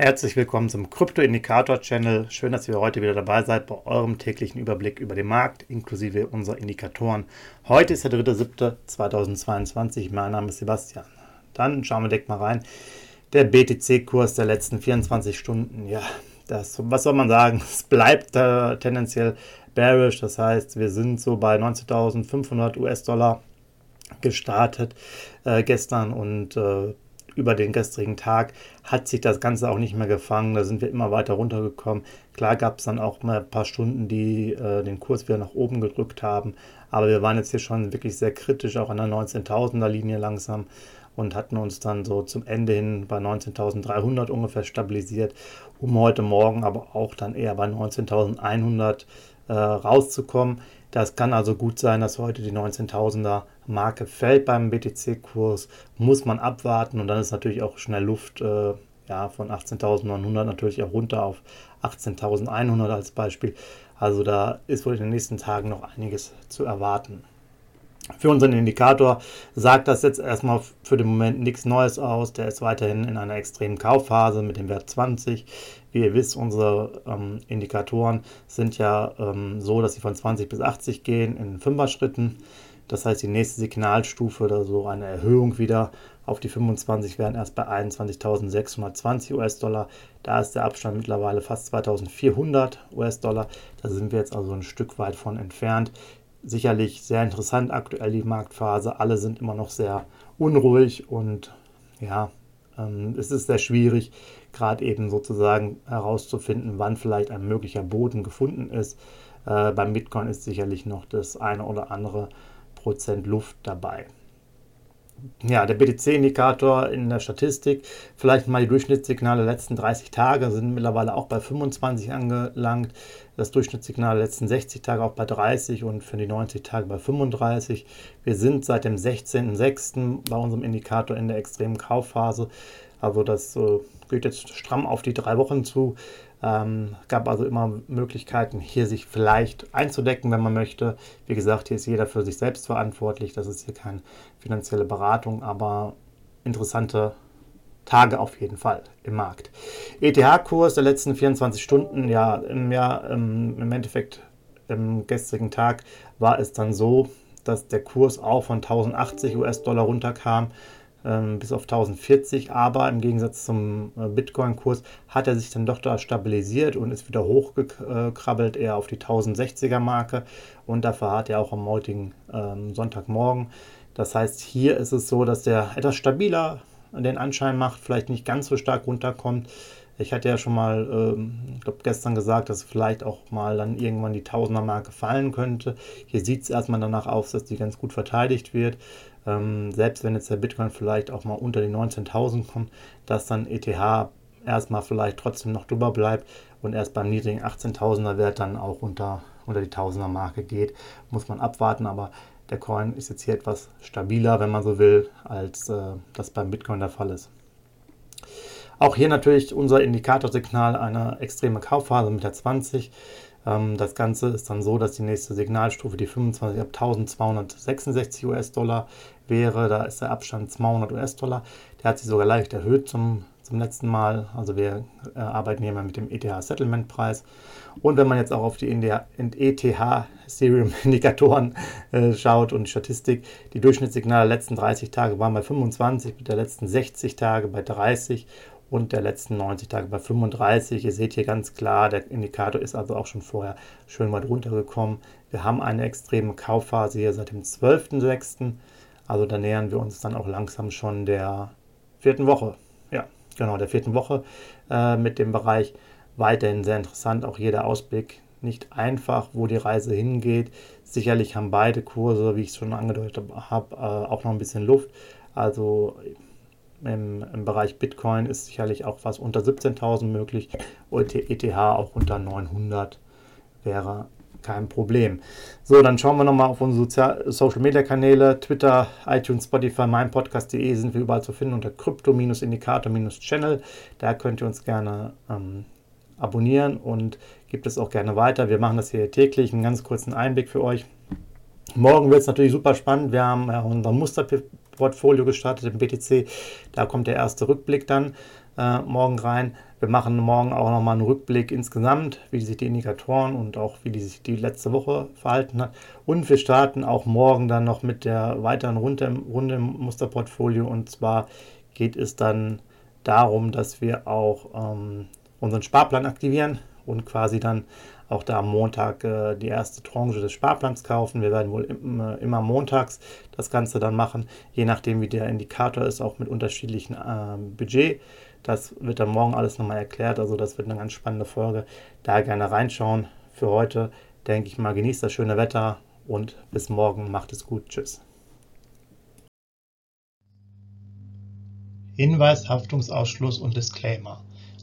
Herzlich willkommen zum Krypto-Indikator-Channel. Schön, dass ihr heute wieder dabei seid bei eurem täglichen Überblick über den Markt inklusive unserer Indikatoren. Heute ist der 3.7.2022. Mein Name ist Sebastian. Dann schauen wir direkt mal rein. Der BTC-Kurs der letzten 24 Stunden. Ja, das, was soll man sagen? Es bleibt äh, tendenziell bearish. Das heißt, wir sind so bei 19.500 US-Dollar gestartet äh, gestern und äh, über den gestrigen Tag hat sich das Ganze auch nicht mehr gefangen. Da sind wir immer weiter runtergekommen. Klar gab es dann auch mal ein paar Stunden, die äh, den Kurs wieder nach oben gedrückt haben. Aber wir waren jetzt hier schon wirklich sehr kritisch, auch an der 19.000er Linie langsam und hatten uns dann so zum Ende hin bei 19.300 ungefähr stabilisiert, um heute Morgen aber auch dann eher bei 19.100 äh, rauszukommen. Das kann also gut sein, dass heute die 19.000er Marke fällt beim BTC-Kurs. Muss man abwarten und dann ist natürlich auch schnell Luft äh, ja, von 18.900 natürlich auch runter auf 18.100 als Beispiel. Also da ist wohl in den nächsten Tagen noch einiges zu erwarten. Für unseren Indikator sagt das jetzt erstmal für den Moment nichts Neues aus. Der ist weiterhin in einer extremen Kaufphase mit dem Wert 20. Wie ihr wisst, unsere ähm, Indikatoren sind ja ähm, so, dass sie von 20 bis 80 gehen in Fünfer-Schritten. Das heißt, die nächste Signalstufe oder so eine Erhöhung wieder auf die 25 wären erst bei 21.620 US-Dollar. Da ist der Abstand mittlerweile fast 2.400 US-Dollar. Da sind wir jetzt also ein Stück weit von entfernt sicherlich sehr interessant aktuell die Marktphase. Alle sind immer noch sehr unruhig und ja, ähm, es ist sehr schwierig, gerade eben sozusagen herauszufinden, wann vielleicht ein möglicher Boden gefunden ist. Äh, beim Bitcoin ist sicherlich noch das eine oder andere Prozent Luft dabei ja, der BTC-Indikator in der Statistik, vielleicht mal die Durchschnittssignale der letzten 30 Tage sind mittlerweile auch bei 25 angelangt. Das Durchschnittssignal der letzten 60 Tage auch bei 30 und für die 90 Tage bei 35. Wir sind seit dem 16.06. bei unserem Indikator in der extremen Kaufphase. Also das äh, geht jetzt stramm auf die drei Wochen zu. Ähm, gab also immer Möglichkeiten, hier sich vielleicht einzudecken, wenn man möchte. Wie gesagt, hier ist jeder für sich selbst verantwortlich. Das ist hier keine finanzielle Beratung, aber interessante Tage auf jeden Fall im Markt. ETH-Kurs der letzten 24 Stunden, ja, im, Jahr, ähm, im Endeffekt im gestrigen Tag war es dann so, dass der Kurs auch von 1080 US-Dollar runterkam bis auf 1040, aber im Gegensatz zum äh, Bitcoin-Kurs hat er sich dann doch da stabilisiert und ist wieder hochgekrabbelt, eher auf die 1060er Marke und dafür hat er auch am heutigen ähm, Sonntagmorgen. Das heißt, hier ist es so, dass der etwas stabiler den Anschein macht, vielleicht nicht ganz so stark runterkommt. Ich hatte ja schon mal, ähm, ich glaube gestern gesagt, dass vielleicht auch mal dann irgendwann die Tausender-Marke fallen könnte. Hier sieht es erstmal danach aus, dass die ganz gut verteidigt wird. Ähm, selbst wenn jetzt der Bitcoin vielleicht auch mal unter die 19.000 kommt, dass dann ETH erstmal vielleicht trotzdem noch drüber bleibt und erst beim niedrigen 18.000er Wert dann auch unter, unter die 1000er Marke geht, muss man abwarten, aber der Coin ist jetzt hier etwas stabiler, wenn man so will, als äh, das beim Bitcoin der Fall ist. Auch hier natürlich unser Indikatorsignal eine extreme Kaufphase mit der 20. Ähm, das Ganze ist dann so, dass die nächste Signalstufe die 25 ab 1266 US-Dollar wäre. Da ist der Abstand 200 US-Dollar. Der hat sich sogar leicht erhöht zum, zum letzten Mal. Also wir äh, arbeiten hier mal mit dem ETH-Settlement-Preis. Und wenn man jetzt auch auf die ETH-Ethereum-Indikatoren äh, schaut und die Statistik, die Durchschnittssignale der letzten 30 Tage waren bei 25, mit der letzten 60 Tage bei 30 und der letzten 90 Tage bei 35. Ihr seht hier ganz klar, der Indikator ist also auch schon vorher schön weit runtergekommen. Wir haben eine extreme Kaufphase hier seit dem 12.06. Also da nähern wir uns dann auch langsam schon der vierten Woche. Ja, genau, der vierten Woche äh, mit dem Bereich. Weiterhin sehr interessant, auch jeder Ausblick. Nicht einfach, wo die Reise hingeht. Sicherlich haben beide Kurse, wie ich es schon angedeutet habe, äh, auch noch ein bisschen Luft. Also im, im Bereich Bitcoin ist sicherlich auch was unter 17.000 möglich. ETH auch unter 900 wäre kein Problem. So, dann schauen wir nochmal auf unsere Sozial Social Media Kanäle, Twitter, iTunes, Spotify, meinpodcast.de sind wir überall zu finden unter Krypto-Indikator-Channel. Da könnt ihr uns gerne ähm, abonnieren und gibt es auch gerne weiter. Wir machen das hier täglich, einen ganz kurzen Einblick für euch. Morgen wird es natürlich super spannend. Wir haben ja unser Musterportfolio gestartet im BTC. Da kommt der erste Rückblick dann äh, morgen rein. Wir machen morgen auch nochmal einen Rückblick insgesamt, wie sich die Indikatoren und auch wie die sich die letzte Woche verhalten hat. Und wir starten auch morgen dann noch mit der weiteren Runde im, Runde im Musterportfolio. Und zwar geht es dann darum, dass wir auch ähm, unseren Sparplan aktivieren und quasi dann auch da am Montag äh, die erste Tranche des Sparplans kaufen. Wir werden wohl im, äh, immer montags das Ganze dann machen, je nachdem wie der Indikator ist, auch mit unterschiedlichen äh, Budget. Das wird dann morgen alles nochmal erklärt, also das wird eine ganz spannende Folge. Da gerne reinschauen. Für heute denke ich mal, genießt das schöne Wetter und bis morgen. Macht es gut. Tschüss. Hinweis, Haftungsausschluss und Disclaimer.